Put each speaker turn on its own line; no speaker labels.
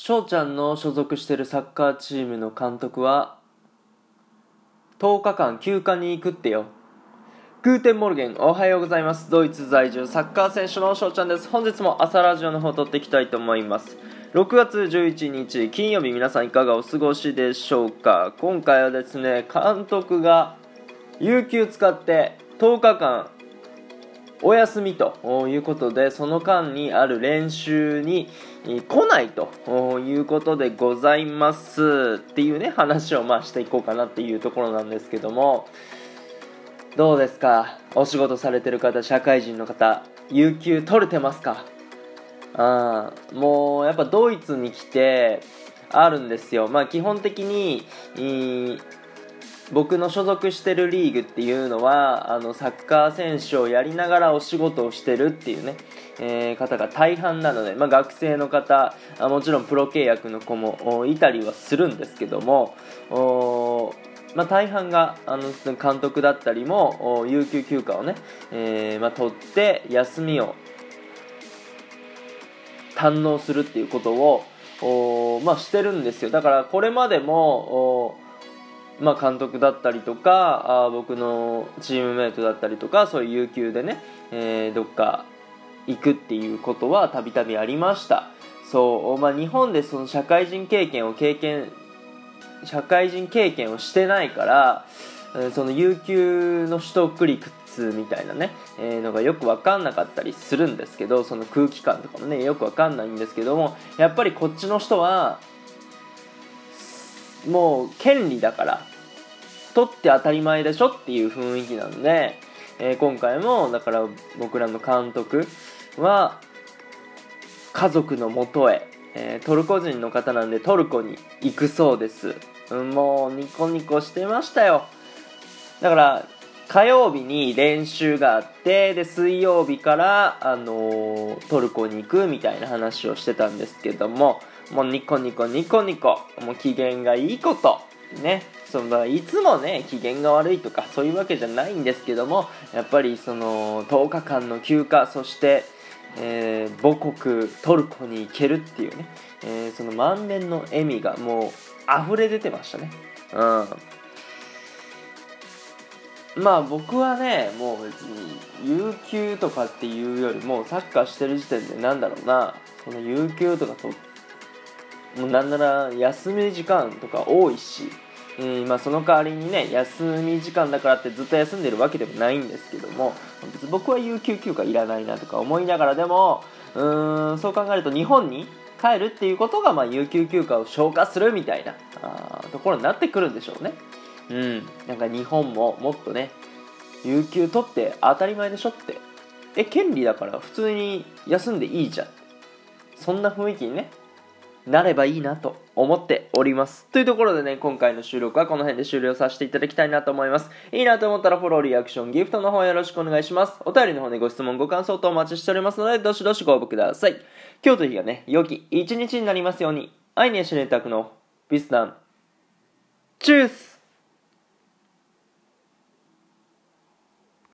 翔ちゃんの所属してるサッカーチームの監督は10日間休暇に行くってよ。 Guten Morgen おはようございます。ドイツ在住サッカー選手の翔ちゃんです。本日も朝ラジオの方録っていきたいと思います。6月11日金曜日皆さんいかがお過ごしでしょうか。今回はですね監督が有給使って10日間お休みということでその間にある練習に来ないということでございます。っていうね話をまあしていこうかなっていうところなんですけども。どうですか？お仕事されてる方社会人の方有給取れてますか？あもうやっぱドイツに来てあるんですよ。まあ基本的に僕の所属してるリーグっていうのはあのサッカー選手をやりながらお仕事をしてるっていうね、えー、方が大半なので、まあ、学生の方あもちろんプロ契約の子もいたりはするんですけどもまあ、大半があの監督だったりも有給休暇をね、えー、まあ、取って休みを堪能するっていうことを、まあ、してるんですよ。だからこれまでもまあ、監督だったりとかあ僕のチームメートだったりとかそういう有給でね、えー、どっか行くっていうことはたびたびありました。そう、まあ、日本でその社会人経験を経験社会人経験をしてないからその有給の取得率みたいなね、えー、のがよく分かんなかったりするんですけどその空気感とかもねよく分かんないんですけどもやっぱりこっちの人はもう権利だから取って当たり前でしょっていう雰囲気なんで、えー、今回もだから僕らの監督は家族のもとへ、えー、トルコ人の方なんでトルコに行くそうです、もうニコニコしてましたよ。だから火曜日に練習があってで水曜日から、あのー、トルコに行くみたいな話をしてたんですけどももうニコニコニコニコ。もう機嫌がいいこと。ね。そのいつもね機嫌が悪いとかそういうわけじゃないんですけどもやっぱりその10日間の休暇そして、えー、母国トルコに行けるっていうね、えー、その満面の笑みがもう溢れ出てましたね。うん。まあ僕はねもう別に有給とかっていうよりもサッカーしてる時点でなんだろうな。その有給とか取っもうなんなら休み時間とか多いし、えー、まあ、その代わりにね休み時間だからってずっと休んでるわけでもないんですけども別に僕は有給休暇いらないなとか思いながらでもうーんそう考えると日本に帰るっていうことが、まあ、有給休暇を消化するみたいなあところになってくるんでしょうね。うんなんか日本ももっとね有給取って当たり前でしょって。え権利だから普通に休んでいいじゃん。そんな雰囲気にねなればいいなと思っております。というところでね、今回の収録はこの辺で終了させていただきたいなと思います。いいなと思ったらフォロー、リアクション、ギフトの方よろしくお願いします。お便りの方でご質問、ご感想とお待ちしておりますので、どしどしご応募ください。今日という日がね、良き一日になりますように、アイネシュネタクのビスタン、チュース